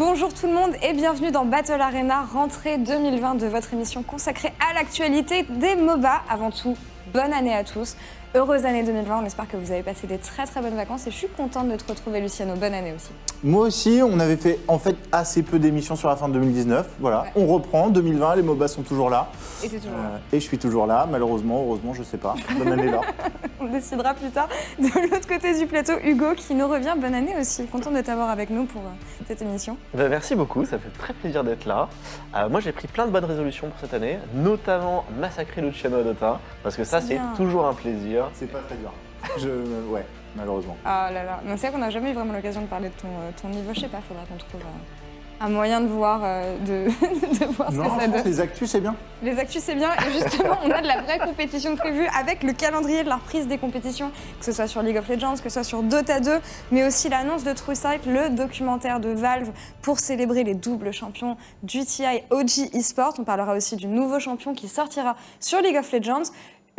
Bonjour tout le monde et bienvenue dans Battle Arena, rentrée 2020 de votre émission consacrée à l'actualité des MOBA. Avant tout, bonne année à tous. Heureuse année 2020, on espère que vous avez passé des très très bonnes vacances et je suis contente de te retrouver Luciano. Bonne année aussi. Moi aussi, on avait fait en fait assez peu d'émissions sur la fin de 2019. Voilà, Ouais. on reprend. 2020, les MOBA sont toujours là. Et t'es toujours là. Euh, et je suis toujours là, malheureusement, heureusement, je sais pas. Bonne année là. On décidera plus tard. De l'autre côté du plateau, Hugo qui nous revient. Bonne année aussi. Content de t'avoir avec nous pour euh, cette émission. Ben, merci beaucoup, ça fait très plaisir d'être là. Euh, moi j'ai pris plein de bonnes résolutions pour cette année, notamment massacrer Luciano Dota, parce que ça C'est toujours un plaisir. C'est pas très dur. Je, ouais, malheureusement. Ah là là. C'est vrai qu'on n'a jamais eu vraiment l'occasion de parler de ton, euh, ton niveau. Je sais pas, faudra qu'on trouve euh, un moyen de voir, euh, de, de voir ce Non, que ça donne. les actus, c'est bien. Les actus, c'est bien. Et justement, on a de la vraie compétition prévue avec le calendrier de la reprise des compétitions, que ce soit sur League of Legends, que ce soit sur Dota 2, mais aussi l'annonce de TrueSight, le documentaire de Valve pour célébrer les doubles champions du TI OG eSport. On parlera aussi du nouveau champion qui sortira sur League of Legends.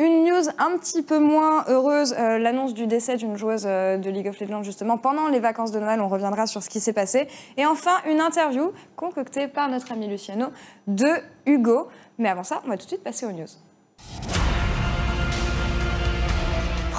Une news un petit peu moins heureuse, euh, l'annonce du décès d'une joueuse euh, de League of Legends justement pendant les vacances de Noël. On reviendra sur ce qui s'est passé. Et enfin, une interview concoctée par notre ami Luciano de Hugo. Mais avant ça, on va tout de suite passer aux news.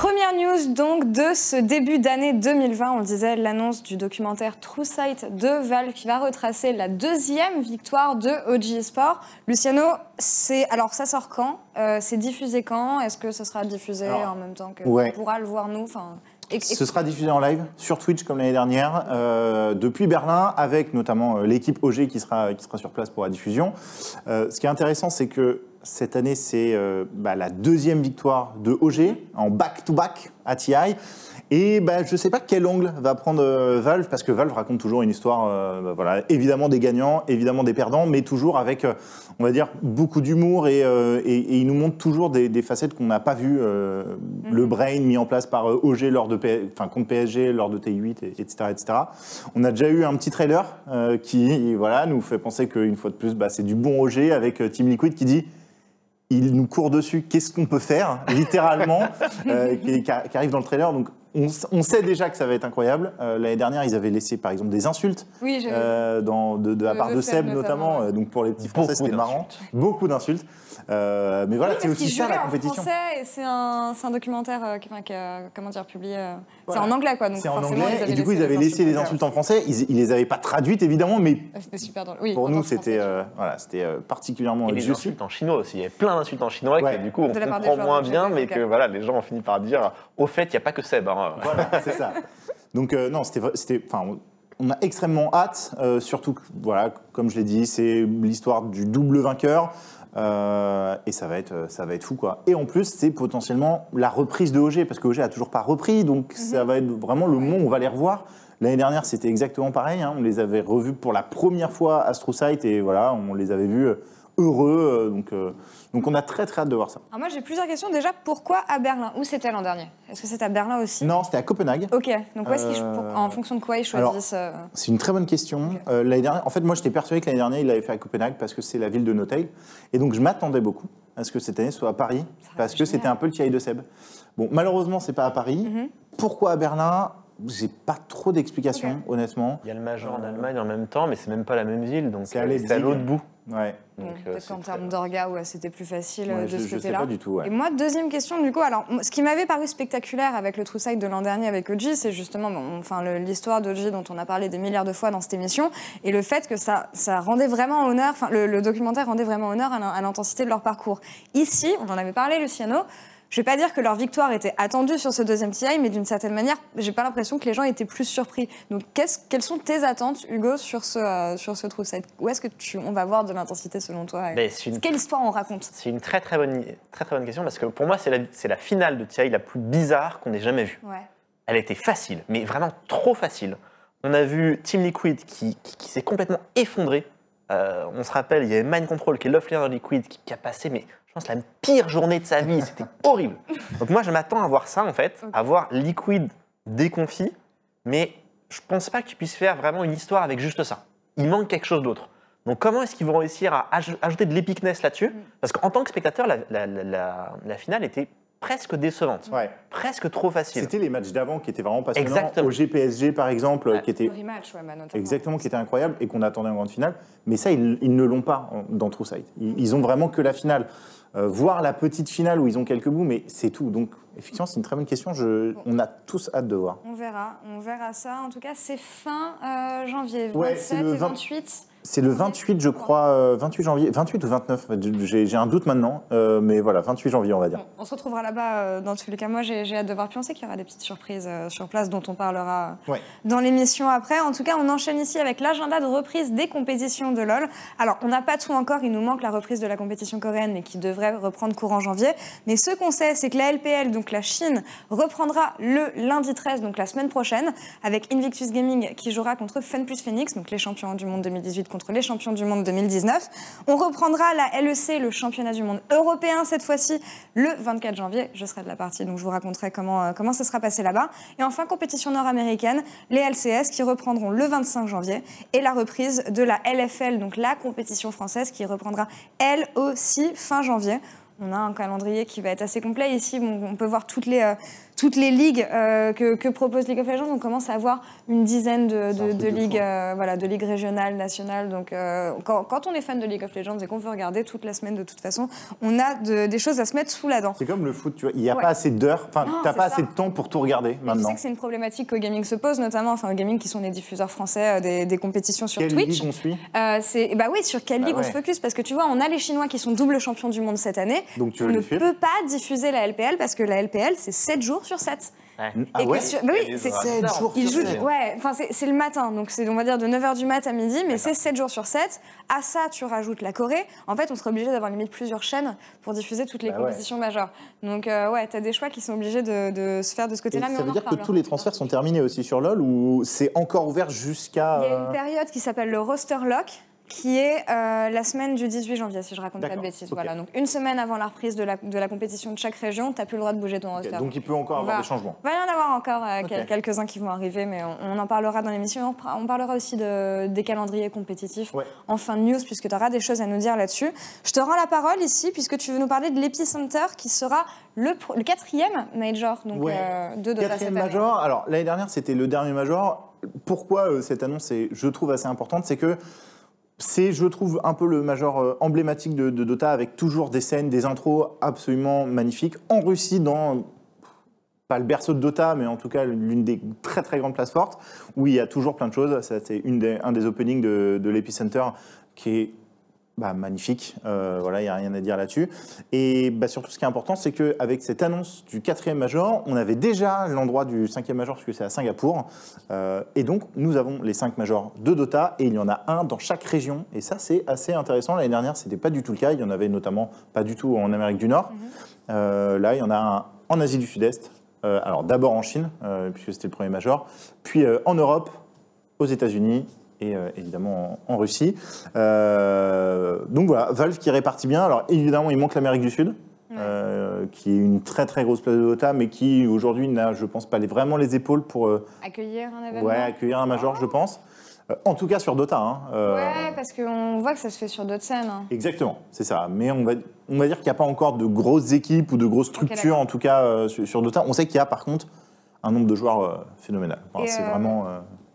Première news donc de ce début d'année 2020, on le disait, l'annonce du documentaire True Sight de Valve qui va retracer la deuxième victoire de OG Sport. Luciano, c'est alors ça sort quand? Euh, C'est diffusé quand? Est-ce que ce sera diffusé Alors, en même temps que ouais. on pourra le voir nous Enfin, et- Ce sera diffusé en live sur Twitch comme l'année dernière, euh, depuis Berlin, avec notamment euh, l'équipe OG qui sera, qui sera sur place pour la diffusion. Euh, ce qui est intéressant, c'est que cette année, c'est euh, bah, la deuxième victoire de OG en back-to-back à TI. Et bah, je ne sais pas quel angle va prendre euh, Valve, parce que Valve raconte toujours une histoire, euh, bah, voilà, évidemment des gagnants, évidemment des perdants, mais toujours avec, on va dire, beaucoup d'humour et, et, et il nous montre toujours des, des facettes qu'on n'a pas vues. euh, Le brain mis en place par OG lors de P- enfin, contre PSG lors de TI8, et- etc., etc. On a déjà eu un petit trailer qui voilà, nous fait penser qu'une fois de plus, c'est du bon OG avec Team Liquid qui dit il nous court dessus, qu'est-ce qu'on peut faire, littéralement, euh, qui, arrive dans le trailer? Donc, on, sait déjà que ça va être incroyable. Euh, L'année dernière, ils avaient laissé, par exemple, des insultes oui, j'ai euh, dans, de, de la part de Seb, notamment. Euh, Donc, pour les petits Français, c'était marrant. Beaucoup d'insultes. Euh, mais voilà, Oui, c'est aussi ça la compétition. français et c'est un, documentaire euh, qui, enfin, qui a- comment dire, publié. euh, Voilà. C'est en anglais quoi. donc C'est en anglais, ils avaient et du coup, ils avaient laissé les insultes en français. Ils, ils les avaient pas traduites, évidemment, mais Ah, C'était super. Oui, pour nous, c'était euh, voilà, c'était particulièrement Et les insultes en chinois aussi, il y avait plein d'insultes en chinois Ouais. que du coup on comprend moins bien, mais que voilà, les gens ont fini par dire au fait, il n'y a pas que Seb. Voilà, c'est ça. Donc euh, non, c'était, enfin, on- a extrêmement hâte, euh, surtout que, voilà, comme je l'ai dit, c'est l'histoire du double vainqueur. euh, et ça va être, ça va être fou quoi. Et en plus, c'est potentiellement la reprise de OG parce que OG a toujours pas repris, donc ça va être vraiment le moment où on va les revoir. L'année dernière, c'était exactement pareil. hein, on les avait revus pour la première fois à Strousite et voilà, on les avait vus euh, heureux. euh, donc, euh, donc on a très très hâte de voir ça. Alors moi j'ai plusieurs questions. Déjà, pourquoi à Berlin? Où c'était l'an dernier? Est-ce que c'est à Berlin aussi? Non, c'était à Copenhague. Ok, donc où est-ce qu'ils- Euh, pour- en fonction de quoi ils alors, choisissent euh, C'est une très bonne question. Euh, l'année dernière, en fait, moi, j'étais persuadé que l'année dernière, il l'avait fait à Copenhague parce que c'est la ville de Notail. Et donc, je m'attendais beaucoup à ce que cette année soit à Paris aurait parce été que c'était génial. un peu le TI de Seb. Bon, malheureusement, c'est pas à Paris. Mhm. Pourquoi à Berlin? J'ai pas trop d'explications, honnêtement. Il y a le Major en Allemagne en même temps, mais c'est même pas la même ville, donc C'est à euh, Leipzig. c'est à l'autre bout. Ouais. bon, euh, Peut-être c'est qu'en termes d'orga, ouais, c'était plus facile euh, Ouais, de je, ce côté-là. pas du tout. ouais. Et moi, deuxième question, du coup, alors, ce qui m'avait paru spectaculaire avec le True Sight de l'an dernier avec OG, c'est justement bon, enfin, l'histoire d'OG dont on a parlé des milliards de fois dans cette émission, et le fait que ça, ça rendait vraiment honneur, enfin, le, le documentaire rendait vraiment honneur à l'intensité de leur parcours. Ici, on en avait parlé, Luciano, je vais pas dire que leur victoire était attendue sur ce deuxième TI, mais d'une certaine manière, j'ai pas l'impression que les gens étaient plus surpris. Donc, quelles sont tes attentes, Hugo, sur ce, euh, sur ce True Où est-ce que tu, on va voir de l'intensité selon toi et Ben, une Quelle histoire on raconte? C'est une très très bonne, très très bonne question parce que pour moi, c'est la, la finale de TI la plus bizarre qu'on ait jamais vue. Ouais. Elle était facile, mais vraiment trop facile. On a vu Team Liquid qui, qui- qui s'est complètement effondré. Euh, on se rappelle, il y avait Mind Control qui est de Liquid qui, qui a passé, mais je pense, la pire journée de sa vie. C'était horrible. Donc moi, je m'attends à voir ça, en fait, à voir Liquid déconfit, mais je pense pas qu'ils puissent faire vraiment une histoire avec juste ça. Il manque quelque chose d'autre. Donc comment est-ce qu'ils vont réussir à aj- ajouter de l'épicness là-dessus Parce qu'en tant que spectateur, la, la- la- la- la finale était presque décevantes. Ouais. Presque trop faciles. C'était les matchs d'avant qui étaient vraiment passionnants. Exactement. Au GPSG, par exemple, Ouais. qui était Le rematch, ouais, bah, exactement, qui était incroyable et qu'on attendait en grande finale. Mais ça, ils, ils ne l'ont pas dans True Sight. Ils, ils ont vraiment que la finale. Euh, voir la petite finale où ils ont quelques bouts, mais c'est tout. Donc, effectivement, c'est une très bonne question. Je, on a tous hâte de voir. On verra, on verra ça. En tout cas, c'est fin euh, janvier, Ouais, 27 c'est le et 20. 28. C'est le 28, je crois, euh, 28 janvier, 28 ou 29, j'ai un doute maintenant, euh, mais voilà, 28 janvier, on va dire. Bon, on se retrouvera là-bas euh, dans tous les cas. Moi, j'ai hâte de voir. Puis on sait qu'il y aura des petites surprises euh, sur place dont on parlera euh, Ouais. dans l'émission après. En tout cas, on enchaîne ici avec l'agenda de reprise des compétitions de LoL. Alors, on n'a pas tout encore. Il nous manque la reprise de la compétition coréenne, mais qui devrait reprendre courant janvier. Mais ce qu'on sait, c'est que la LPL, donc la Chine, reprendra le lundi 13, donc la semaine prochaine, avec Invictus Gaming qui jouera contre Fun Plus Phoenix, donc les champions du monde 2018 contre les champions du monde 2019. On reprendra la LEC, le championnat du monde européen cette fois-ci, le 24 janvier. Je serai de la partie, donc je vous raconterai comment, euh, ça sera passé là-bas. Et enfin, compétition nord-américaine, les LCS qui reprendront le 25 janvier et la reprise de la LFL, donc la compétition française qui reprendra elle aussi fin janvier. On a un calendrier qui va être assez complet. Ici, bon, on peut voir toutes les, euh, toutes les ligues euh, que, que propose League of Legends. On commence à avoir une dizaine de, un ligues, euh, voilà, de ligues régionales, nationales. Donc, euh, quand, quand on est fan de League of Legends et qu'on veut regarder toute la semaine de toute façon, on a de- des choses à se mettre sous la dent. C'est comme le foot, tu vois, il n'y a Ouais. pas assez d'heures, enfin, t'as pas ça. assez de temps pour tout regarder Je maintenant. sais que c'est une problématique qu'au gaming se pose, notamment, enfin, au gaming qui sont les diffuseurs français des, des compétitions sur Quelle Twitch. ligue on suit? C'est bah oui, sur quelle Bah ligue on se focus? Parce que tu vois, on a les Chinois qui sont double champions du monde cette année. Donc tu on ne peut pas diffuser la LPL parce que la LPL c'est 7 jours sur 7. Ah ouais sur- bah oui, c'est horaires sept bizarres. jours ouais, enfin c'est c'est le matin, donc c'est on va dire de 9h du mat à midi, mais c'est 7 jours sur 7. À ça, tu rajoutes la Corée. En fait, on serait obligé d'avoir limite plusieurs chaînes pour diffuser toutes les Bah ouais. compétitions majeures. Donc euh, ouais, t'as des choix qui sont obligés de, de se faire de ce Et côté-là. mais ça on veut dire que tous les transferts sont terminés aussi sur LoL ou c'est encore ouvert jusqu'à. Il y a une période qui s'appelle le roster lock qui est euh, la semaine du 18 janvier, si je raconte pas de bêtises. Voilà, donc une semaine avant la reprise de la, de la compétition de chaque région, tu n'as plus le droit de bouger ton roster. Donc il peut encore avoir va- des changements. Il va y en avoir encore euh, quelques-uns qui vont arriver, mais on, on en parlera dans l'émission. On, par- on parlera aussi de- des calendriers compétitifs Ouais. en fin de news, puisque tu auras des choses à nous dire là-dessus. Je te rends la parole ici, puisque tu veux nous parler de l'Epicenter, qui sera le, quatrième major donc, Ouais. euh, de Dota cette Quatrième année. major. Alors l'année dernière, c'était le dernier major. Pourquoi cette annonce est, je trouve, assez importante C'est que c'est, je trouve, un peu le major euh, emblématique de, Dota, avec toujours des scènes, des intros absolument magnifiques. En Russie, dans pas le berceau de Dota, mais en tout cas l'une des très très grandes places fortes, où il y a toujours plein de choses. Des- un des openings de, de l'Epicenter qui est bah, magnifique. Euh, voilà, il n'y a rien à dire là-dessus. Et bah, surtout, ce qui est important, c'est qu'avec cette annonce du quatrième major, on avait déjà l'endroit du cinquième major, puisque c'est à Singapour. Euh, et donc, nous avons les cinq majors de Dota, et il y en a un dans chaque région. Et ça, c'est assez intéressant. L'année dernière, c'était pas du tout le cas. Il y en avait notamment pas du tout en Amérique du Nord. Euh, là, il y en a un en Asie du Sud-Est. Alors, d'abord en Chine, puisque c'était le premier major, puis en Europe, aux États-Unis et euh, évidemment en, en Russie. Euh, donc voilà, Valve qui répartit bien. Alors évidemment, il manque l'Amérique du Sud. euh, qui est une très très grosse place de Dota, mais qui aujourd'hui n'a, je pense, pas les- vraiment les épaules pour euh, Accueillir un événement ouais, accueillir un major, je pense. Euh, en tout cas sur Dota. hein. Ouais, parce qu'on voit que ça se fait sur d'autres scènes. hein. Exactement, c'est ça. Mais on va, on va dire qu'il n'y a pas encore de grosses équipes ou de grosses structures, en tout cas sur, sur Dota. On sait qu'il y a par contre un nombre de joueurs phénoménal. Enfin, c'est vraiment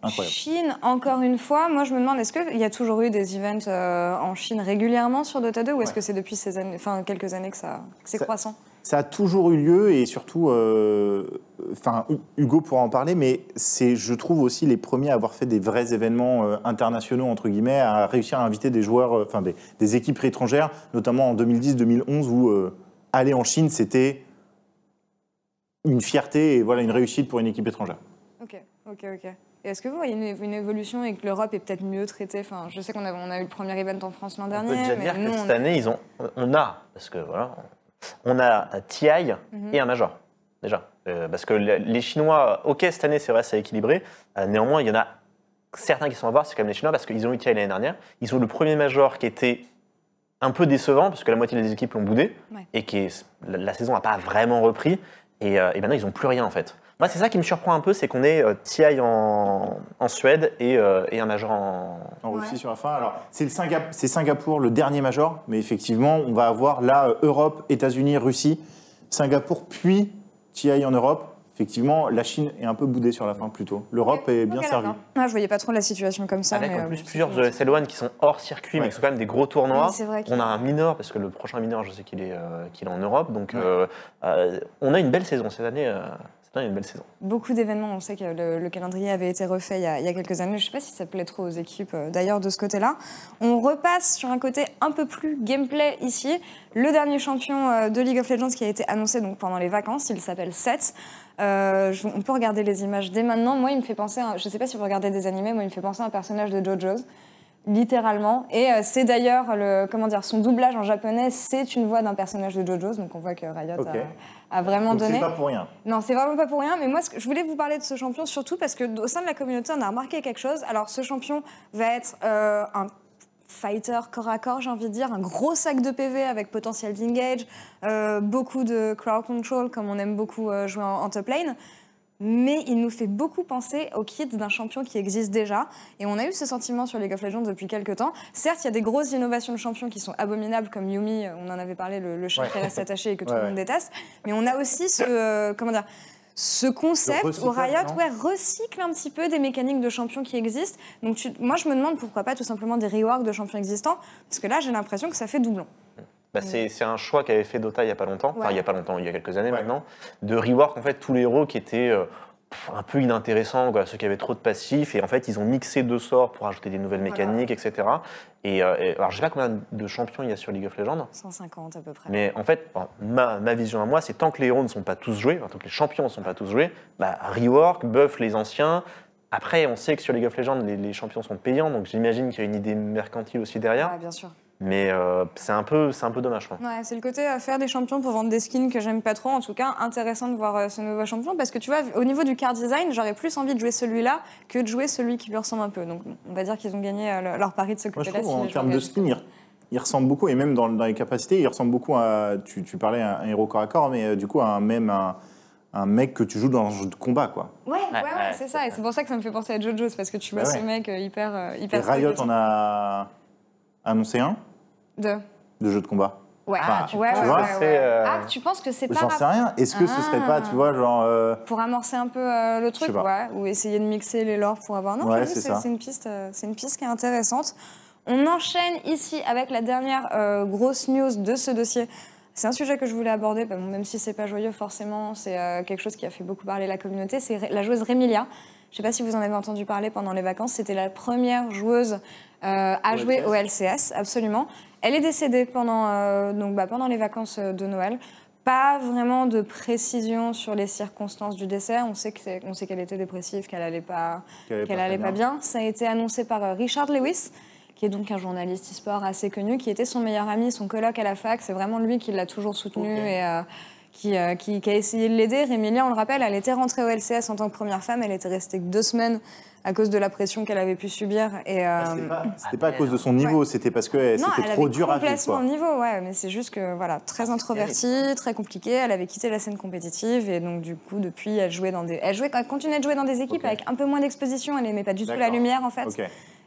incroyable. Chine, encore une fois, moi je me demande, est-ce qu'il y a toujours eu des events euh, en Chine régulièrement sur Dota 2 ou est-ce Ouais. que c'est depuis ces années, enfin, quelques années que, ça, que c'est croissant? Ça a toujours eu lieu et surtout, euh, enfin Hugo pourra en parler, mais c'est, je trouve aussi les premiers à avoir fait des vrais événements euh, internationaux entre guillemets, à réussir à inviter des joueurs, enfin des, des équipes étrangères, notamment en 2010-2011 où aller en Chine c'était une fierté et voilà une réussite pour une équipe étrangère. Ok, ok, ok. Est-ce que vous voyez une, une évolution et que l'Europe est peut-être mieux traitée? Enfin, Je sais qu'on a, on a eu le premier event en France l'an On dernier, peut déjà mais dire nous, que on- cette année, ils ont, on a, parce que voilà, on a un TI Mhm. et un Major, déjà. Euh, parce que le- les Chinois, ok, cette année, c'est vrai, c'est équilibré. Euh, néanmoins, il y en a certains qui sont à voir, c'est quand même les Chinois, parce qu'ils ont eu TI l'année dernière. Ils ont le premier Major qui était un peu décevant, parce que la moitié des équipes l'ont boudé, Ouais. et qui est, la, la saison n'a pas vraiment repris. Et, euh, et maintenant, ils n'ont plus rien, en fait. Moi, c'est ça qui me surprend un peu, c'est qu'on ait euh, TI en, en Suède et, euh, et un Major en, En Ouais. Russie sur la fin. Alors, c'est le Singa- c'est Singapour, le dernier major, mais effectivement, on va avoir là euh, Europe, États-Unis, Russie. Singapour, puis TI en Europe. Effectivement, la Chine est un peu boudée sur la fin plutôt. L'Europe est bien servie. Ah, je voyais pas trop la situation comme ça. Avec mais, en plus plusieurs c'est- ESL One qui sont hors circuit, mais qui sont quand même des gros tournois. Oui, vrai on a un mineur, parce que le prochain mineur, je sais qu'il est, euh, qu'il est en Europe. Donc, Ouais. euh, euh, on a une belle saison cette année. Une belle saison. beaucoup d'événements. On sait que le, le calendrier avait été refait il y a, il y a quelques années. Je ne sais pas si ça plaît trop aux équipes euh, d'ailleurs de ce côté-là. On repasse sur un côté un peu plus gameplay ici. Le dernier champion euh, de League of Legends qui a été annoncé donc pendant les vacances, il s'appelle Seth. Euh, je- on peut regarder les images dès maintenant. Moi, il me fait penser, à, je ne sais pas si vous regardez des animés, moi, il me fait penser à un personnage de JoJo's. Littéralement. Et c'est d'ailleurs, le, comment dire, son doublage en japonais, c'est une voix d'un personnage de JoJo's. Donc on voit que Riot. A, vraiment Donc donné. c'est pas pour rien. Non, c'est vraiment pas pour rien. Mais moi, je voulais vous parler de ce champion surtout parce que au sein de la communauté, on a remarqué quelque chose. Alors, ce champion va être euh, un fighter corps à corps, j'ai envie de dire, un gros sac de PV avec potentiel d'engage, euh, beaucoup de crowd control comme on aime beaucoup euh, jouer en, en top lane. Mais il nous fait beaucoup penser au kit d'un champion qui existe déjà. Et on a eu ce sentiment sur League of Legends depuis quelques temps. Certes, il y a des grosses innovations de champions qui sont abominables, comme Yumi, euh, on en avait parlé, le, le chat Ouais. qui reste attaché et que tout Ouais, le monde déteste. Mais on a aussi ce, euh, comment dire, ce concept où Riot ouais, recycle un petit peu des mécaniques de champions qui existent. Donc tu- moi, je me demande pourquoi pas tout simplement des reworks de champions existants. Parce que là, j'ai l'impression que ça fait doublon. Bah, c'est, c'est un choix qu'avait fait Dota il y a pas longtemps, enfin Ouais. il y a pas longtemps, il y a quelques années Ouais. maintenant, de rework en fait tous les héros qui étaient euh, pff, un peu inintéressants, quoi, ceux qui avaient trop de passifs, et en fait ils ont mixé deux sorts pour ajouter des nouvelles Voilà. mécaniques, etc. Et, euh, et- alors je sais pas combien de champions il y a sur League of Legends, 150 à peu près. mais en fait bon, ma, ma vision à moi c'est tant que les héros ne sont pas tous joués, enfin, tant que les champions ne sont pas tous joués, bah, rework, buff les anciens. Après, on sait que sur League of Legends, les, les champions sont payants, donc j'imagine qu'il y a une idée mercantile aussi derrière. Ouais, bien sûr. Mais euh, c'est un peu, c'est un peu dommage. Ouais, c'est le côté euh, faire des champions pour vendre des skins que j'aime pas trop. En tout cas, intéressant de voir euh, ce nouveau champion parce que tu vois, au niveau du card design, j'aurais plus envie de jouer celui-là que de jouer celui qui lui ressemble un peu. Donc, on va dire qu'ils ont gagné euh, le- leur pari de ce Moi, je côté-là. trouve si en termes de skin, il, il ressemble beaucoup, et même dans, dans les capacités, il ressemble beaucoup à. Tu, tu parlais à un héros corps à corps, mais euh, du coup, à un, même un, un mec que tu joues dans un jeu de combat, quoi. Ouais, ouais, ouais, ouais, c'est c'est ça. Et c'est pour ça que ça me fait penser à JoJo's parce que tu vois Bah ce ouais. mec euh, hyper, euh, Et hyper. Riot en a annoncé un De. de jeu de combat. Ouais, Ah, tu ouais, penses ouais, c'est, euh, Ah, tu penses que c'est pas J'en sais rien. Est-ce que ce serait pas, tu vois, genre. euh, pour amorcer un peu euh, le truc, ouais, ou essayer de mixer les lores pour avoir. Non, c'est c'est ça. c'est une piste, euh, c'est une piste qui est intéressante. On enchaîne ici avec la dernière euh, grosse news de ce dossier. C'est un sujet que je voulais aborder, bah, bon, même si c'est pas joyeux forcément, c'est euh, quelque chose qui a fait beaucoup parler la communauté. C'est la joueuse Remilia. Je sais pas si vous en avez entendu parler pendant les vacances. C'était la première joueuse euh, à jouer au LCS, absolument. Elle est décédée pendant, euh, donc, bah, pendant les vacances euh, de Noël. Pas vraiment de précision sur les circonstances du décès. On sait sait qu'elle était dépressive, qu'elle allait pas, qu'elle allait pas allait très pas bien. Ça a été annoncé par euh, Richard Lewis, qui est donc un journaliste e-sport assez connu, qui était son meilleur ami, son coloc à la fac. C'est vraiment lui qui l'a toujours soutenu Ok. et euh, qui, euh, qui, qui a essayé de l'aider. Rémilia, on le rappelle, elle était rentrée au LCS en tant que première femme. Elle était restée que deux semaines à cause de la pression qu'elle avait pu subir. Et, euh, Ah, C'était pas, c'était pas à cause de son niveau, c'était parce que eh, non, c'était elle trop avait dur à vivre. Quoi. niveau, ouais, mais c'est juste que voilà, très introvertie, très compliquée. Elle avait quitté la scène compétitive et donc du coup depuis, elle jouait dans des, elle jouait, elle continuait de jouer dans des équipes avec un peu moins d'exposition. Elle aimait pas du tout la lumière en fait.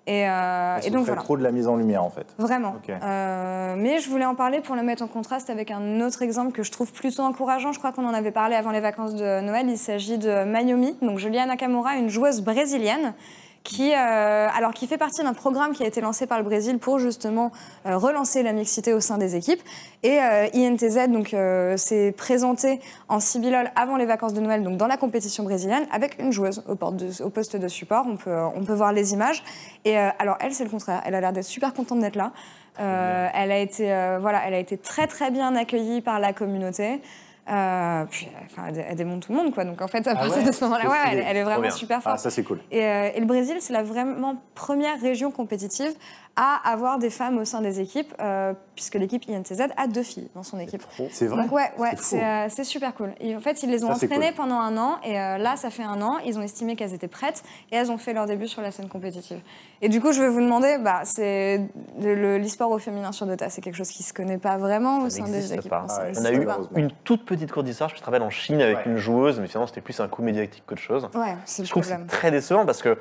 Et, euh, et donc voilà. trop de la mise en lumière, en fait. Vraiment. Euh, mais je voulais en parler pour le mettre en contraste avec un autre exemple que je trouve plutôt encourageant. Je crois qu'on en avait parlé avant les vacances de Noël. Il s'agit de Mayumi, donc Julia Nakamura, une joueuse brésilienne. Qui, euh, alors, qui fait partie d'un programme qui a été lancé par le Brésil pour justement euh, relancer la mixité au sein des équipes. Et euh, INTZ donc, s'est présenté en Cibillol avant les vacances de Noël, donc dans la compétition brésilienne, avec une joueuse au, de- au poste de support. On peut, on peut voir les images. Et alors, elle, c'est le contraire. Elle a l'air d'être super contente d'être là. Elle, a été, voilà, elle a été très très bien accueillie par la communauté. Euh, puis, euh, enfin, elle, dé- elle démonte tout le monde, quoi. Donc en fait, à Ah partir ouais de ce moment-là, ouais, elle, est vraiment super Ah, forte. ça, c'est cool. Et, euh, et le Brésil, c'est la vraiment première région compétitive à avoir des femmes au sein des équipes, euh, puisque l'équipe INTZ a deux filles dans son équipe. C'est vrai Donc ouais, ouais C'est euh, c'est super cool. Et en fait, ils les ont Ça, entraînées cool. pendant un an, et euh, là, ça fait un an, ils ont estimé qu'elles étaient prêtes, et elles ont fait leur début sur la scène compétitive. Et du coup, je vais vous demander, bah, c'est le- le- l'e-sport au féminin sur Dota, c'est quelque chose qui se connaît pas vraiment au sein des équipes. pas. Ça ouais. On a eu pas. Une toute petite cour d'histoire, je me rappelle en Chine avec Ouais. une joueuse, mais finalement c'était plus un coup médiatique qu'autre chose. Ouais, c'est le Je trouve que c'est très décevant parce que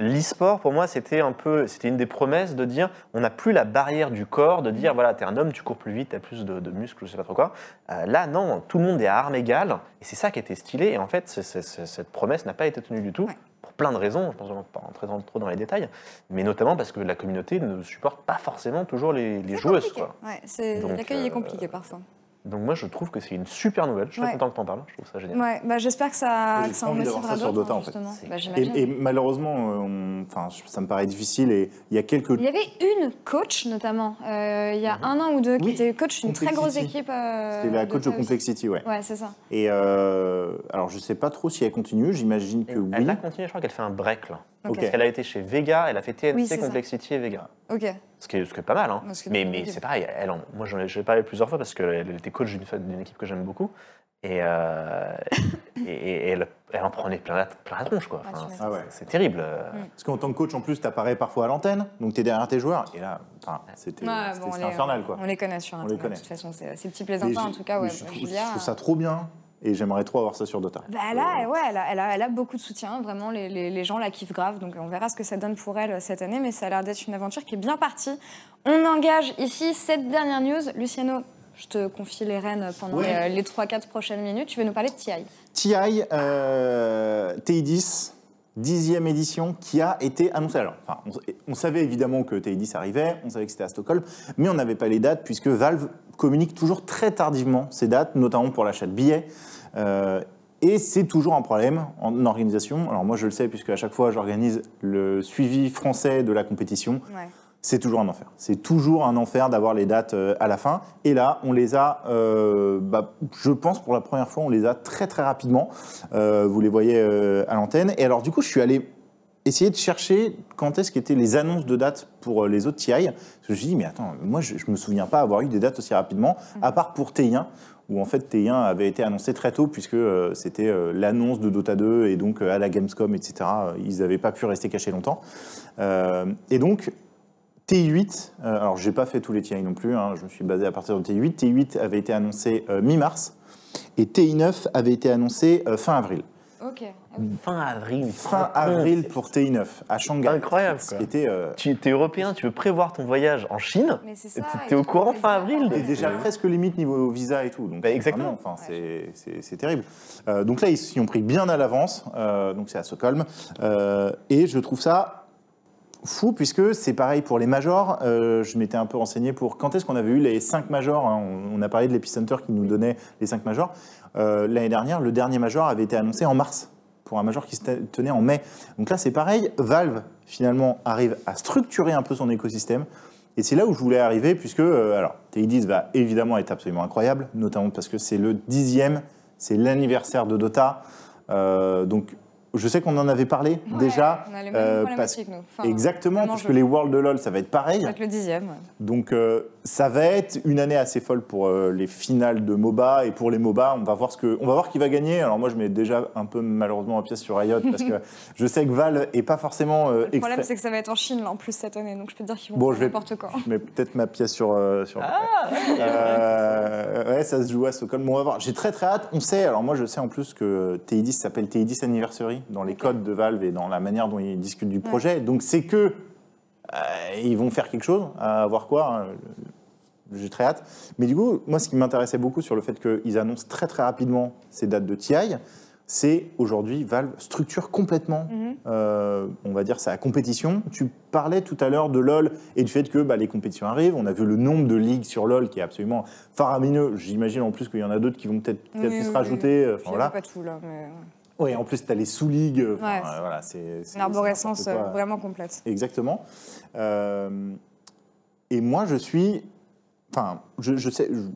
l'e-sport, pour moi, c'était un peu, c'était une des promesses de dire, on n'a plus la barrière du corps, de dire, voilà, t'es un homme, tu cours plus vite, t'as plus de, de muscles, je sais pas trop quoi. Euh, là, non, tout le monde est à armes égales, et c'est ça qui était stylé. Et en fait, cette promesse n'a pas été tenue du tout, Ouais. pour plein de raisons. Je pense qu'on va pas rentrer dans- trop dans les détails, mais notamment parce que la communauté ne supporte pas forcément toujours les, joueuses. Quoi. Ouais, L'accueil est euh, compliqué parfois. Donc moi, je trouve que c'est une super nouvelle. Je suis très Ouais. content que t'en parles. Je trouve ça génial. Ouais, bah, j'espère que ça, que ça en ça sur Dota, en fait. Bah, Et, malheureusement, euh, on- enfin, ça me paraît difficile et il y a quelques. Il y avait une coach notamment, euh, il y a un an ou deux, qui Oui, était coach d'une très grosse équipe. euh, C'est la coach de. Complexity, ouais. Ouais, c'est ça. Et euh, alors, je sais pas trop si elle continue. J'imagine que oui. Elle a continué, je crois qu'elle fait un break là. Ok. Ok. Parce qu'elle a été chez Vega, elle a fait TNC, Oui, c'est ça. Complexity et Vega. Ok. Ce qui est, ce qui est pas mal, hein. Mais, c'est pareil, elle, en- moi j'en ai, je l'ai parlé plusieurs fois parce qu'elle était coach d'une d'une équipe que j'aime beaucoup. Et, euh, et, et elle, elle en prenait plein la, plein la tronche, quoi. Enfin. Ah ouais. C'est terrible. euh. Parce qu'en tant que coach, en plus, tu apparais parfois à l'antenne, donc tu es derrière tes joueurs. Et là, enfin, c'était Ouais, bon, infernal, quoi. On les connaît sur On les Internet, connaît. de toute façon. C'est c'est petits plaisantins, en tout cas. Ouais, je, trouve, Julia, je trouve ça trop bien et j'aimerais trop avoir ça sur Dota. Bah là, ouais, elle a, elle, a, elle a beaucoup de soutien, vraiment, les, les, les gens la kiffent grave, donc on verra ce que ça donne pour elle euh, cette année, mais ça a l'air d'être une aventure qui est bien partie. On engage ici cette dernière news. Luciano, je te confie les rênes pendant Ouais. les, les 3-4 prochaines minutes. Tu veux nous parler de TI TI, euh, TI10, dixième édition, qui a été annoncée. Alors, enfin, on, savait évidemment que TI10 arrivait, on savait que c'était à Stockholm, mais on n'avait pas les dates puisque Valve communique toujours très tardivement ces dates, notamment pour l'achat de billets. Euh, et c'est toujours un problème en organisation. Alors moi je le sais puisque à chaque fois j'organise le suivi français de la compétition. C'est toujours un enfer. C'est toujours un enfer d'avoir les dates euh, à la fin. Et là, on les a, euh, bah, je pense pour la première fois, on les a très très rapidement. Euh, vous les voyez euh, à l'antenne. Et alors du coup, je suis allé essayer de chercher quand est-ce qu'étaient les annonces de dates pour les autres TI. Parce que je me suis dit, mais attends, moi je, je me souviens pas avoir eu des dates aussi rapidement, à part pour T1, où en fait T1 avait été annoncé très tôt, puisque euh, c'était euh, l'annonce de Dota 2, et donc euh, à la Gamescom, etc. ils n'avaient pas pu rester cachés longtemps. Et donc, TI8, euh, alors j'ai pas fait tous les TI non plus, hein, je me suis basé à partir de TI8. TI8 avait été annoncé euh, mi-mars, et TI9 avait été annoncé euh, fin avril. Ok. Fin avril. Fin avril pour TI9 à Shanghai. Incroyable, quoi. euh, Tu es européen, tu veux prévoir ton voyage en Chine Mais c'est ça. T'es au courant fin avril déjà presque limite niveau visa et tout. Donc Bah, exactement. vraiment, Enfin, c'est- c'est c'est terrible. Euh, donc là, ils s'y ont pris bien à l'avance. Euh, donc c'est à Stockholm. Euh, et je trouve ça fou puisque c'est pareil pour les majors. Euh, je m'étais un peu renseigné pour quand est-ce qu'on avait eu les 5 majors. hein. On, on a parlé de l'Epicenter qui nous donnait les 5 majors. Euh, L'année dernière, le dernier major avait été annoncé en mars pour un major qui se tenait en mai. Donc là, c'est pareil. Valve, finalement, arrive à structurer un peu son écosystème. Et c'est là où je voulais arriver, puisque, euh, alors, TI10 va évidemment être absolument incroyable, notamment parce que c'est le dixième, c'est l'anniversaire de Dota. Euh, donc, je sais qu'on en avait parlé Ouais, déjà. On a les mêmes euh, problématiques, nous. Enfin, exactement, parce que les Worlds de LoL, ça va être pareil. Ça va être le dixième. ouais. Donc euh, ça va être une année assez folle pour euh, les finales de MOBA et pour les MOBA, on va voir ce que on va voir qui va gagner. Alors moi je mets déjà un peu malheureusement un pièce sur Riot parce que je sais que Val est pas forcément euh, Le problème, extra- c'est que ça va être en Chine, là, en plus, cette année. Donc, je peux te dire qu'ils vont Bon, faire je vais- n'importe quoi. Je mets peut-être ma pièce sur. euh, sur Euh, ouais, ça se joue à Stockholm. Bon, on va voir. J'ai très très hâte. On sait, alors moi je sais en plus que TI10 s'appelle TI10 Anniversary dans les codes de Valve et dans la manière dont ils discutent du projet. Donc c'est que euh, ils vont faire quelque chose, à voir quoi. hein. J'ai très hâte. Mais du coup, moi ce qui m'intéressait beaucoup sur le fait qu'ils annoncent très très rapidement ces dates de TI, c'est aujourd'hui Valve structure complètement Mhm. euh, on va dire, sa compétition. Tu parlais tout à l'heure de LoL et du fait que bah, les compétitions arrivent. On a vu le nombre de ligues sur LoL qui est absolument faramineux. J'imagine en plus qu'il y en a d'autres qui vont peut-être peut Oui, se oui, rajouter. euh, Enfin, voilà. pas tout, là. Mais... Ouais, en plus, tu as les sous-ligues. Ouais. euh, voilà, c'est Une arborescence euh, vraiment complète. Exactement. Euh, et moi, je suis. Enfin, je, je sais. je-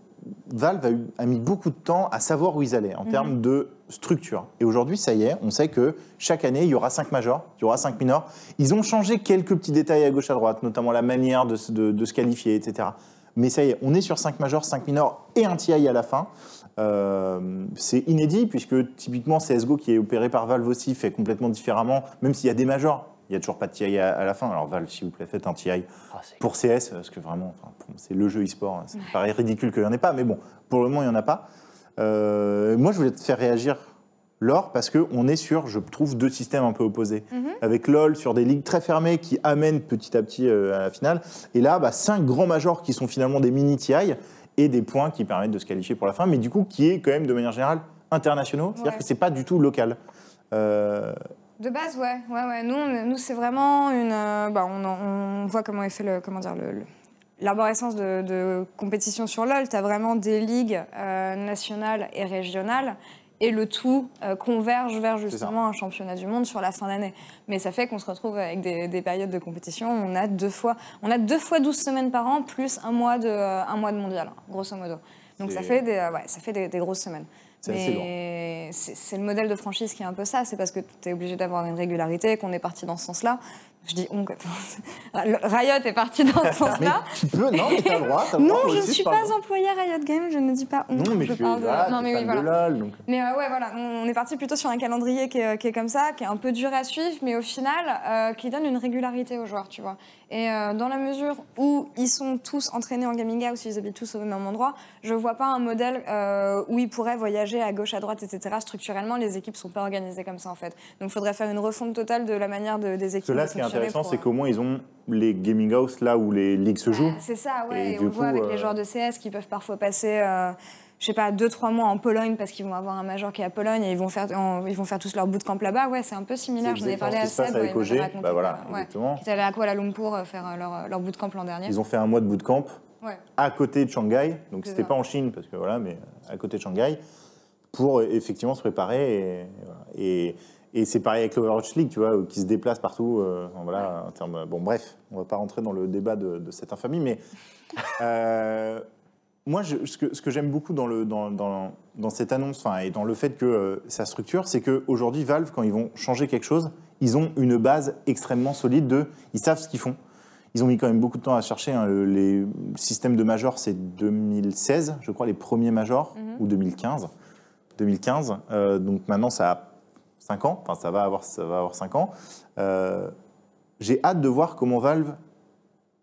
Valve a, eu- a mis beaucoup de temps à savoir où ils allaient en Mhm. termes de structure. Et aujourd'hui, ça y est, on sait que chaque année, il y aura cinq majors, il y aura cinq minors. Ils ont changé quelques petits détails à gauche à droite, notamment la manière de, se- de- de se qualifier, etc. Mais ça y est, on est sur cinq majors, cinq minors et un TI à la fin. Euh, c'est inédit puisque typiquement CSGO qui est opéré par Valve aussi fait complètement différemment, même s'il y a des majors. Il n'y a toujours pas de TI à, à la fin. Alors Valve, s'il vous plaît, faites un TI Ah, c'est- pour CS, parce que vraiment, enfin, c'est le jeu e-sport. Ça me paraît ridicule qu'il n'y en ait pas, mais bon, pour le moment, il n'y en a pas. Euh, moi, je voulais te faire réagir l'or parce qu'on est sur, je trouve, deux systèmes un peu opposés. Mhm. Avec LoL sur des ligues très fermées qui amènent petit à petit euh, à la finale. Et là, bah, cinq grands majors qui sont finalement des mini TI et des points qui permettent de se qualifier pour la fin, mais du coup qui est quand même de manière générale internationaux. C'est-à-dire Ouais. que c'est pas du tout local. Euh, De base, ouais, ouais, ouais. Nous, on- nous c'est vraiment une. euh, bah, on, voit comment est fait le, comment dire, le, l'arborescence de, de compétition sur LoL. Tu as vraiment des ligues euh, nationales et régionales. Et le tout euh, converge vers justement un championnat du monde sur la fin d'année. Mais ça fait qu'on se retrouve avec des, des périodes de compétition. où On a deux fois, on a deux fois 12 semaines par an plus un mois de, euh, un mois de mondial, grosso modo. Donc ça fait des, euh, ouais, ça fait des, des grosses semaines. C'est assez Mais c'est c'est le modèle de franchise qui est un peu ça. C'est parce que tu es obligé d'avoir une régularité, qu'on est parti dans ce sens-là. Je dis on. Riot est parti dans ce sens-là. tu peux, non, mais t'as le droit. le Non, droit, je ne suis pas employée à Riot Games, je ne dis pas on. Non, mais je tu parle de- voilà, Non, mais oui, voilà. LOL, donc... Mais euh, ouais, voilà, on est parti plutôt sur un calendrier qui est, qui est comme ça, qui est un peu dur à suivre, mais au final, euh, qui donne une régularité aux joueurs, tu vois. Et euh, dans la mesure où ils sont tous entraînés en gaming house, ils habitent tous au même endroit, je vois pas un modèle euh, où ils pourraient voyager à gauche, à droite, etc. Structurellement, les équipes sont pas organisées comme ça, en fait. Donc, il faudrait faire une refonte totale de la manière de- des équipes. Intéressant, c'est euh, qu'au moins, ils ont les gaming house là où les ligues se jouent. C'est ça, ouais. Et on le voit avec euh, les joueurs de CS qui peuvent parfois passer, euh, je sais pas, deux, trois mois en Pologne parce qu'ils vont avoir un major qui est à Pologne et ils vont faire, en- ils vont faire tous leur bootcamp là-bas. Ouais, c'est un peu similaire. J'en ai parlé à Seb. avec OG. Bah voilà, ouais, exactement. Allé à Kuala Lumpur euh, faire euh, leur, leur bootcamp l'an dernier. Ils ont fait un mois de bootcamp Ouais. à côté de Shanghai, donc c'était pas en Chine parce que voilà, mais à côté de Shanghai pour euh, effectivement se préparer et. Et, c'est pareil avec l'Overwatch League, tu vois, qui se déplace partout. euh, voilà, en termes, bon, bref, on va pas rentrer dans le débat de, de cette infamie, mais euh, moi, je- ce que, ce que j'aime beaucoup dans, le, dans, dans, dans cette annonce, et dans le fait que euh, ça structure, c'est qu'aujourd'hui, Valve, quand ils vont changer quelque chose, ils ont une base extrêmement solide de, ils savent ce qu'ils font. Ils ont mis quand même beaucoup de temps à chercher. hein, le- les systèmes de majors, c'est 2016, je crois, les premiers majors, Mhm. ou 2015. 2015. Euh, donc maintenant, ça a 5 ans. Enfin, ça va avoir, ça va avoir 5 ans. Euh, J'ai hâte de voir comment Valve,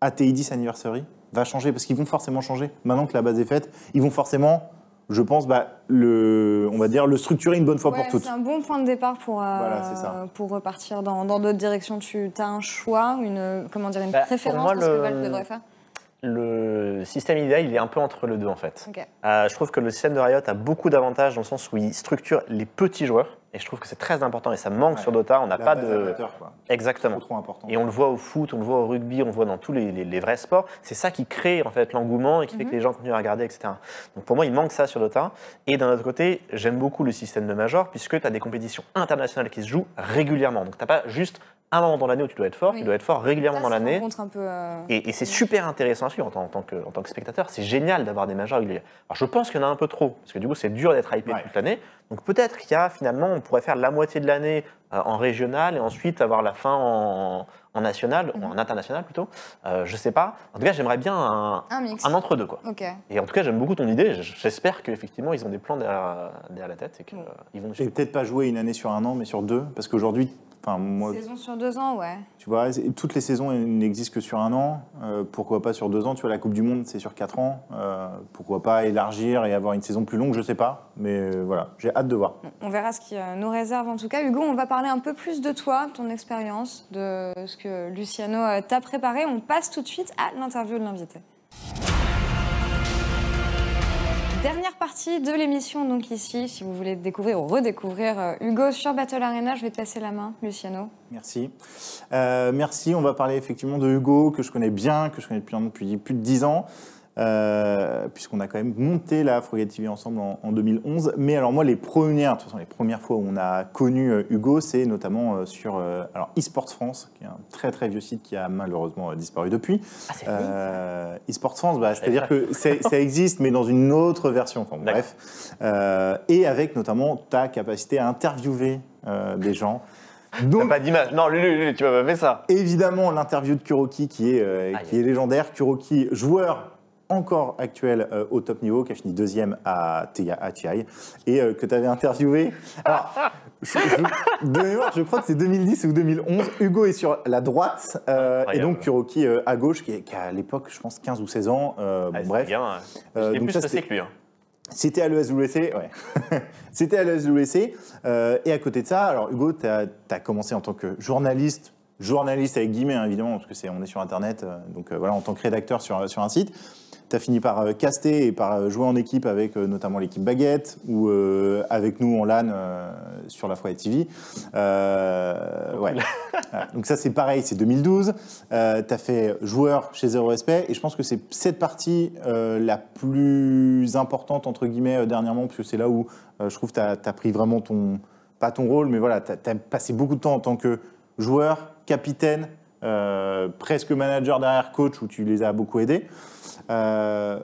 à TI10 Anniversary, va changer. Parce qu'ils vont forcément changer. Maintenant que la base est faite, ils vont forcément, je pense, bah, le, on va dire, le structurer une bonne fois Ouais, pour toutes. c'est un bon point de départ pour, euh, Voilà, c'est ça. pour repartir dans dans d'autres directions. Tu as un choix, une, comment dire, une Bah, pour préférence moi, ce que le- Valve devrait faire? Le système idéal, il est un peu entre les deux en fait. Euh, je trouve que le système de Riot a beaucoup d'avantages dans le sens où il structure les petits joueurs. Et je trouve que c'est très important et ça manque Ouais. sur Dota. On n'a pas de. amateur, quoi. Exactement. Trop, trop important. Et on le voit au foot, on le voit au rugby, on le voit dans tous les, les- les vrais sports. C'est ça qui crée en fait l'engouement et qui fait que les gens continuent à regarder, etc. Donc pour moi, il manque ça sur Dota. Et d'un autre côté, j'aime beaucoup le système de major puisque tu as des compétitions internationales qui se jouent régulièrement. Donc tu n'as pas juste un moment dans l'année où tu dois être fort, Oui. tu dois être fort régulièrement Là, dans ça l'année. rencontre un peu. euh, Et, et c'est super intéressant à suivre en tant, en tant que, en tant que spectateur. C'est génial d'avoir des majors réguliers. Alors je pense qu'il y en a un peu trop, parce que du coup c'est dur d'être hypé Ouais. toute l'année. Donc peut-être qu'il y a finalement, on pourrait faire la moitié de l'année euh, en régional et ensuite avoir la fin en, en national, ou en international plutôt. Euh, je sais pas. En tout cas, j'aimerais bien un, Un mix. un entre-deux. quoi. Ok. Et en tout cas, j'aime beaucoup ton idée. J'espère qu'effectivement, ils ont des plans derrière, derrière la tête et qu'ils vont nous Et suivre. peut-être pas jouer une année sur un an, mais sur deux, parce qu'aujourd'hui, enfin moi, Saison sur deux ans, ouais. tu vois, c'est- toutes les saisons n'existent que sur un an. Euh, pourquoi pas sur deux ans? Tu vois, la Coupe du Monde, c'est sur quatre ans. Euh, pourquoi pas élargir et avoir une saison plus longue? Je sais pas, mais euh, voilà, j'ai hâte de voir. On verra ce qui nous réserve en tout cas. Hugo, on va parler un peu plus de toi, de ton expérience, de ce que Luciano t'a préparé. On passe tout de suite à l'interview de l'invité. Dernière partie de l'émission, donc ici, si vous voulez découvrir ou redécouvrir euh, Hugo sur Battle Arena, je vais te passer la main, Luciano. Merci. Euh, merci. On va parler effectivement de Hugo, que je connais bien, que je connais depuis, depuis plus de 10 ans, euh, puisqu'on a quand même monté la Frogate TV ensemble en, en 2011. Mais alors moi, les premières, de toute façon, les premières fois où on a connu euh, Hugo, c'est notamment euh, sur alors eSports France, qui est un très très vieux site qui a malheureusement disparu depuis. Ah, eSports France, bah, c'est-à-dire que ça existe, mais dans une autre version. Enfin, bon, D'accord. bref. Et avec notamment ta capacité à interviewer des gens. T'as Donc, pas d'image. Non, Lulu, Lulu, tu m'as pas fait ça. évidemment, l'interview de Kuroki qui est, qui est légendaire. Kuroki, joueur encore actuel euh, au top niveau, qui a fini deuxième à, TI et euh, que tu avais interviewé. Alors, je- je- de mémoire, je crois que c'est 2010 ou 2011. Hugo est sur la droite, euh, et donc Kuroki à gauche, qui, a à l'époque, je pense, 15 ou 16 ans. Bon, Ah, c'est bref. bien, J'étais donc plus ça, que lui. hein. C'était à l'ESWC, ouais. C'était à l'ESWC. Euh, et à côté de ça, alors Hugo, tu as, commencé en tant que journaliste, journaliste avec guillemets hein, évidemment, parce que c'est on est sur Internet, euh, donc euh, voilà, en tant que rédacteur sur, sur un site. Tu as fini par euh, caster et par euh, jouer en équipe avec euh, notamment l'équipe Baguette ou avec nous en LAN sur la Foyer TV. Ouais. Donc ça c'est pareil, c'est 2012. Euh, tu as fait joueur chez Zéro Respect et je pense que c'est cette partie la plus importante entre guillemets dernièrement parce que c'est là où je trouve que tu as, pris vraiment ton, pas ton rôle, mais voilà, tu as, passé beaucoup de temps en tant que joueur, capitaine, euh, presque manager derrière coach où tu les as beaucoup aidés. Euh,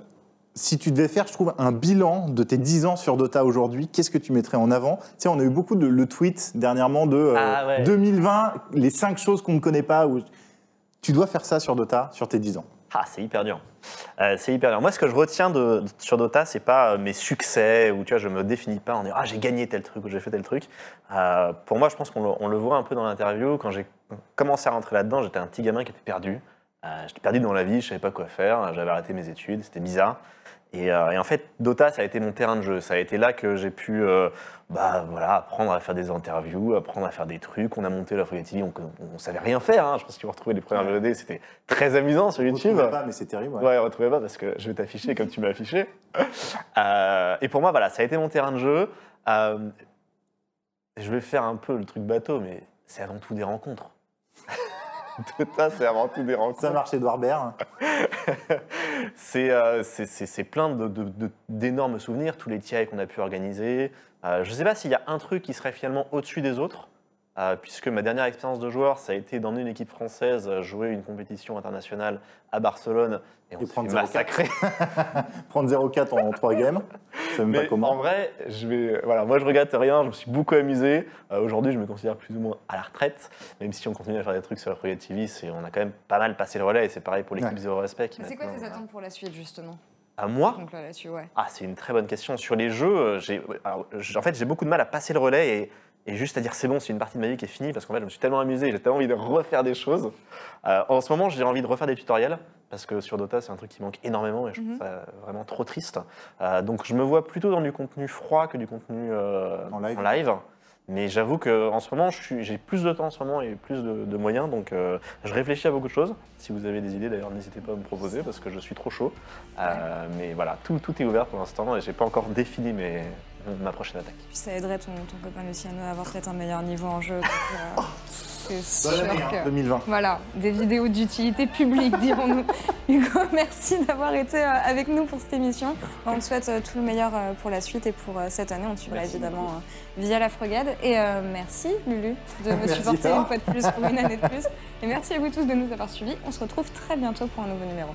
si tu devais faire, je trouve, un bilan de tes 10 ans sur Dota aujourd'hui, qu'est-ce que tu mettrais en avant? Tu sais, on a eu beaucoup de le tweet dernièrement de euh, Ah ouais. 2020, les 5 choses qu'on ne connaît pas. Où... Tu dois faire ça sur Dota sur tes 10 ans. Ah, c'est hyper dur. Euh, c'est hyper dur. Moi, ce que je retiens de, de- sur Dota, c'est pas euh, mes succès ou tu vois, je me définis pas en disant ah j'ai gagné tel truc ou j'ai fait tel truc. Euh, pour moi, je pense qu'on le, le voit un peu dans l'interview. Quand j'ai commencé à rentrer là-dedans, j'étais un petit gamin qui était perdu. Euh, j'étais perdu dans la vie, je savais pas quoi faire. J'avais arrêté mes études, c'était bizarre. Et, euh, et en fait, Dota, ça a été mon terrain de jeu. Ça a été là que j'ai pu euh, bah, voilà, apprendre à faire des interviews, apprendre à faire des trucs. On a monté la Folie TV, on, on savait rien faire. hein. Je pense que vous retrouvez les premières VOD, c'était très amusant sur On YouTube. retrouvait pas, mais c'est terrible. ouais. Ouais, retrouvez pas parce que je vais t'afficher comme tu m'as affiché. Euh, et pour moi, voilà, ça a été mon terrain de jeu. Je vais faire un peu le truc bateau, mais c'est avant tout des rencontres. Dota, c'est avant tout des rencontres. Ça marche, Edouard Baird. C'est euh, c'est- plein de- de- de- d'énormes souvenirs, tous les TI qu'on a pu organiser. Euh, je ne sais pas s'il y a un truc qui serait finalement au-dessus des autres, puisque ma dernière expérience de joueur, ça a été d'emmener une équipe française euh, jouer une compétition internationale à Barcelone et on s'est prendre fait 0,4. massacrer. Prendre 0,4 en 3 games. Je sais même pas Mais comment. en vrai, je vais, voilà, moi je regrette rien, je me suis beaucoup amusé. Euh, Aujourd'hui, je me considère plus ou moins à la retraite, même si on continue à faire des trucs sur la Free TV, c'est- on a quand même pas mal passé le relais et c'est pareil pour l'équipe Ouais. Zéro Respect. qui Mais C'est quoi tes euh, attentes pour la suite, justement? À moi? Donc là, là-dessus, ouais. Ah, c'est une très bonne question. Sur les jeux, euh, j'ai, en fait, j'ai beaucoup de mal à passer le relais et, et juste à dire c'est bon, c'est une partie de ma vie qui est finie parce qu'en fait, je me suis tellement amusé, j'ai tellement envie de refaire des choses. Euh, en ce moment, j'ai envie de refaire des tutoriels parce que sur Dota, c'est un truc qui manque énormément et je trouve Mhm. ça vraiment trop triste. Euh, donc, je me vois plutôt dans du contenu froid que du contenu euh, En live. Mais j'avoue qu'en ce moment, j'ai plus de temps en ce moment et plus de, de moyens, donc euh, je réfléchis à beaucoup de choses. Si vous avez des idées, d'ailleurs, n'hésitez pas à me proposer parce que je suis trop chaud. Euh, mais voilà, tout, tout est ouvert pour l'instant et j'ai pas encore défini mes, ma prochaine attaque. Puis ça aiderait ton, ton copain Luciano à avoir peut-être un meilleur niveau en jeu. euh, c'est Bonne sûr année, hein, que... 2020. Voilà, des vidéos d'utilité publique, dirons-nous. Hugo, merci d'avoir été euh, avec nous pour cette émission. On te souhaite euh, tout le meilleur euh, pour la suite et pour euh, cette année. On te suivra évidemment euh, via la Frogade. Et euh, merci Lulu de me supporter une fois de plus pour une année de plus. Et merci à vous tous de nous avoir suivis. On se retrouve très bientôt pour un nouveau numéro.